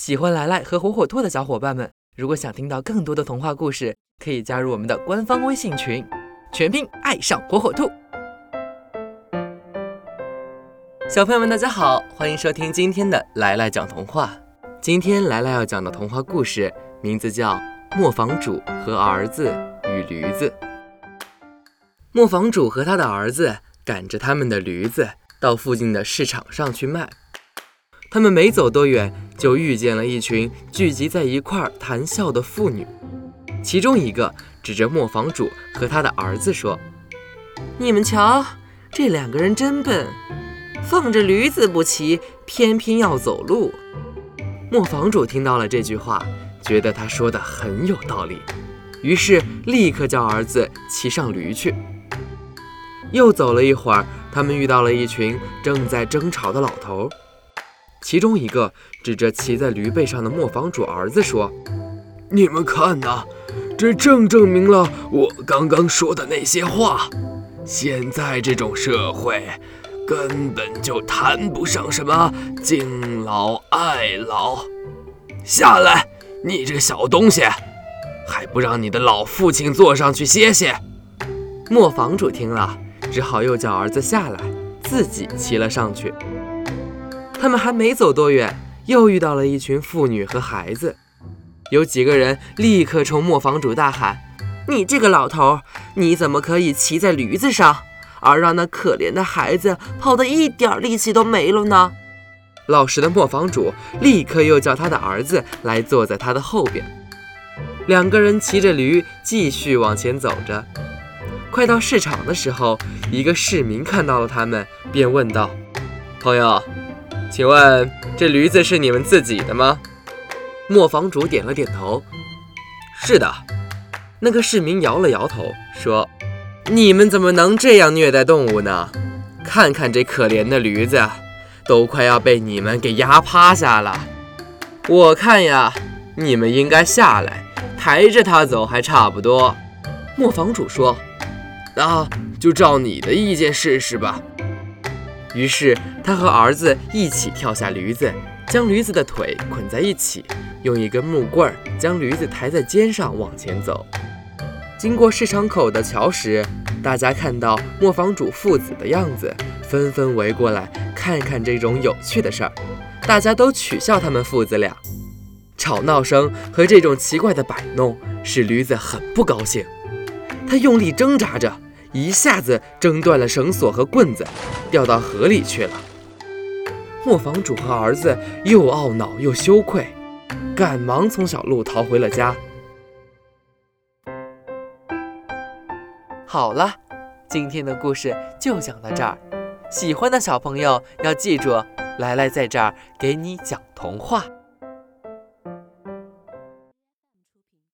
喜欢来来和火火兔的小伙伴们，如果想听到更多的童话故事，可以加入我们的官方微信群，全拼爱上火火兔。小朋友们，大家好，欢迎收听今天的来来讲童话。今天来来要讲的童话故事名字叫《磨坊主和儿子与驴子》。磨坊主和他的儿子赶着他们的驴子到附近的市场上去卖。他们没走多远，就遇见了一群聚集在一块儿谈笑的妇女。其中一个指着磨坊主和他的儿子说：“你们瞧，这两个人真笨，放着驴子不骑，偏偏要走路。”磨坊主听到了这句话，觉得他说的很有道理，于是立刻叫儿子骑上驴去。又走了一会儿，他们遇到了一群正在争吵的老头。其中一个指着骑在驴背上的磨坊主儿子说：“你们看呐，这正证明了我刚刚说的那些话。现在这种社会，根本就谈不上什么敬老爱老。下来，你这个小东西，还不让你的老父亲坐上去歇歇？”磨坊主听了，只好又叫儿子下来，自己骑了上去。他们还没走多远，又遇到了一群妇女和孩子。有几个人立刻冲磨坊主大喊：“你这个老头，你怎么可以骑在驴子上，而让那可怜的孩子跑得一点力气都没了呢？”老实的磨坊主立刻又叫他的儿子来坐在他的后边。两个人骑着驴继续往前走着。快到市场的时候，一个市民看到了他们，便问道：“朋友。”请问这驴子是你们自己的吗？磨坊主点了点头。是的。那个市民摇了摇头，说：“你们怎么能这样虐待动物呢？看看这可怜的驴子，都快要被你们给压趴下了。我看呀，你们应该下来，抬着它走还差不多。”磨坊主说：“那就照你的意见试试吧。”于是他和儿子一起跳下驴子，将驴子的腿捆在一起，用一根木棍儿将驴子抬在肩上往前走。经过市场口的桥时，大家看到磨坊主父子的样子，纷纷围过来看看这种有趣的事儿。大家都取笑他们父子俩。吵闹声和这种奇怪的摆弄使驴子很不高兴，他用力挣扎着。一下子挣断了绳索和棍子，掉到河里去了。磨坊主和儿子又懊恼又羞愧，赶忙从小路逃回了家。好了，今天的故事就讲到这儿。喜欢的小朋友要记住，来来在这儿给你讲童话。